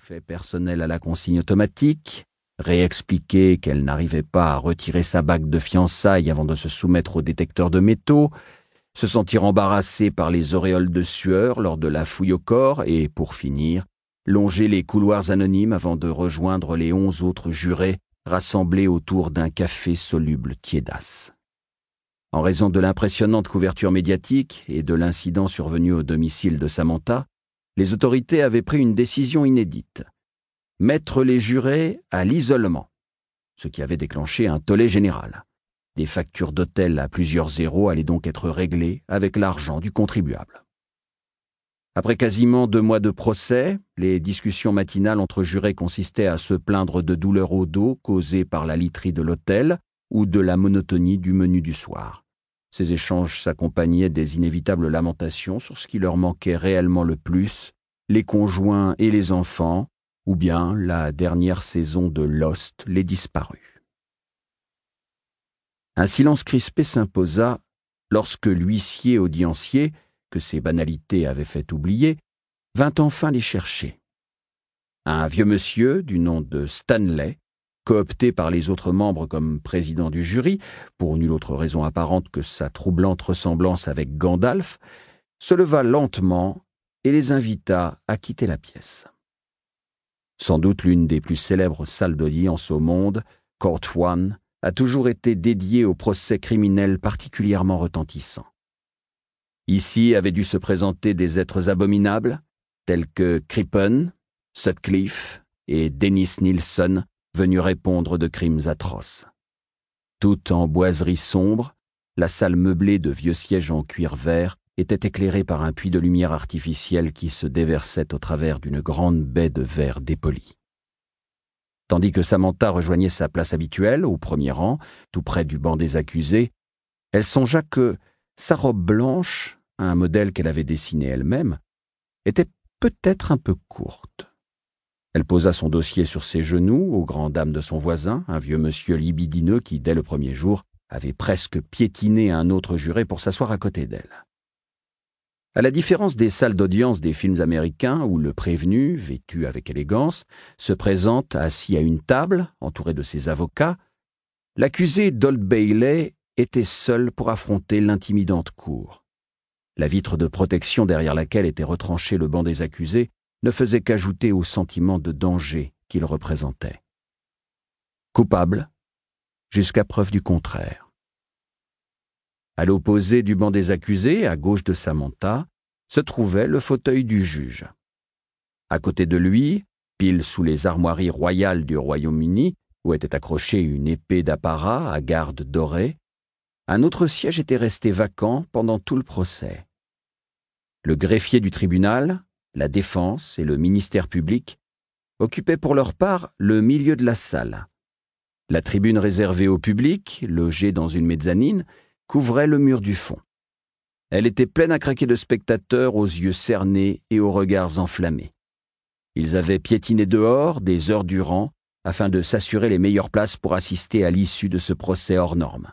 faits personnels à la consigne automatique, réexpliquer qu'elle n'arrivait pas à retirer sa bague de fiançailles avant de se soumettre au détecteur de métaux, se sentir embarrassée par les auréoles de sueur lors de la fouille au corps et, pour finir, longer les couloirs anonymes avant de rejoindre les onze autres jurés rassemblés autour d'un café soluble tiédasse. En raison de l'impressionnante couverture médiatique et de l'incident survenu au domicile de Samantha, les autorités avaient pris une décision inédite. Mettre les jurés à l'isolement, ce qui avait déclenché un tollé général. Des factures d'hôtel à plusieurs zéros allaient donc être réglées avec l'argent du contribuable. Après quasiment deux mois de procès, les discussions matinales entre jurés consistaient à se plaindre de douleurs au dos causées par la literie de l'hôtel ou de la monotonie du menu du soir. Ces échanges s'accompagnaient des inévitables lamentations sur ce qui leur manquait réellement le plus, les conjoints et les enfants, ou bien la dernière saison de Lost, les disparus. Un silence crispé s'imposa lorsque l'huissier audiencier, que ces banalités avaient fait oublier, vint enfin les chercher. Un vieux monsieur du nom de Stanley, coopté par les autres membres comme président du jury, pour nulle autre raison apparente que sa troublante ressemblance avec Gandalf, se leva lentement et les invita à quitter la pièce. Sans doute l'une des plus célèbres salles d'audience au monde, Court One, a toujours été dédiée aux procès criminels particulièrement retentissants. Ici avaient dû se présenter des êtres abominables, tels que Crippen, Sutcliffe et Dennis Nilsson, venu répondre de crimes atroces. Tout en boiserie sombre, la salle meublée de vieux sièges en cuir vert était éclairée par un puits de lumière artificielle qui se déversait au travers d'une grande baie de verre dépoli. Tandis que Samantha rejoignait sa place habituelle, au premier rang, tout près du banc des accusés, elle songea que sa robe blanche, un modèle qu'elle avait dessiné elle-même, était peut-être un peu courte. Elle posa son dossier sur ses genoux, aux grandes dames de son voisin, un vieux monsieur libidineux qui, dès le premier jour, avait presque piétiné un autre juré pour s'asseoir à côté d'elle. À la différence des salles d'audience des films américains où le prévenu, vêtu avec élégance, se présente assis à une table, entouré de ses avocats, l'accusé Dold Bailey était seul pour affronter l'intimidante cour. La vitre de protection derrière laquelle était retranché le banc des accusés ne faisait qu'ajouter au sentiment de danger qu'il représentait. Coupable, jusqu'à preuve du contraire. À l'opposé du banc des accusés, à gauche de Samantha, se trouvait le fauteuil du juge. À côté de lui, pile sous les armoiries royales du Royaume-Uni, où était accrochée une épée d'apparat à garde dorée, un autre siège était resté vacant pendant tout le procès. Le greffier du tribunal, la défense et le ministère public occupaient pour leur part le milieu de la salle. La tribune réservée au public, logée dans une mezzanine, couvrait le mur du fond. Elle était pleine à craquer de spectateurs aux yeux cernés et aux regards enflammés. Ils avaient piétiné dehors des heures durant afin de s'assurer les meilleures places pour assister à l'issue de ce procès hors norme.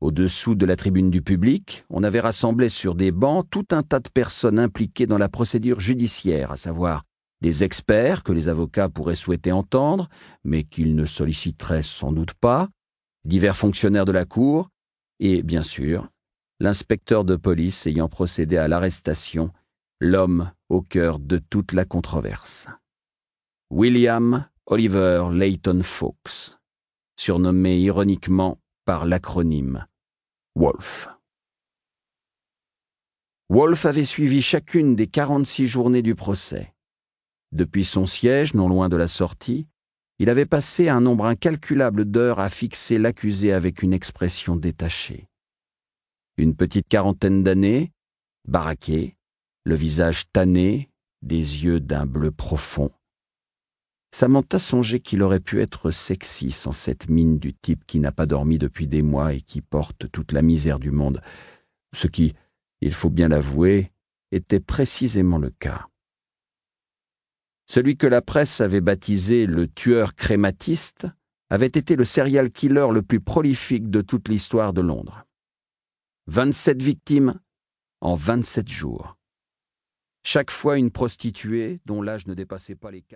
Au-dessous de la tribune du public, on avait rassemblé sur des bancs tout un tas de personnes impliquées dans la procédure judiciaire, à savoir des experts que les avocats pourraient souhaiter entendre, mais qu'ils ne solliciteraient sans doute pas, divers fonctionnaires de la Cour, et, bien sûr, l'inspecteur de police ayant procédé à l'arrestation, l'homme au cœur de toute la controverse. William Oliver Layton Fawkes, surnommé ironiquement par l'acronyme Wolf. Wolf avait suivi chacune des quarante-six journées du procès. Depuis son siège, non loin de la sortie, il avait passé un nombre incalculable d'heures à fixer l'accusé avec une expression détachée. Une petite quarantaine d'années, baraqué, le visage tanné, des yeux d'un bleu profond, Samantha songeait qu'il aurait pu être sexy sans cette mine du type qui n'a pas dormi depuis des mois et qui porte toute la misère du monde, ce qui, il faut bien l'avouer, était précisément le cas. Celui que la presse avait baptisé le tueur crématiste avait été le serial killer le plus prolifique de toute l'histoire de Londres. Vingt-sept victimes en vingt-sept jours. Chaque fois une prostituée dont l'âge ne dépassait pas les quatre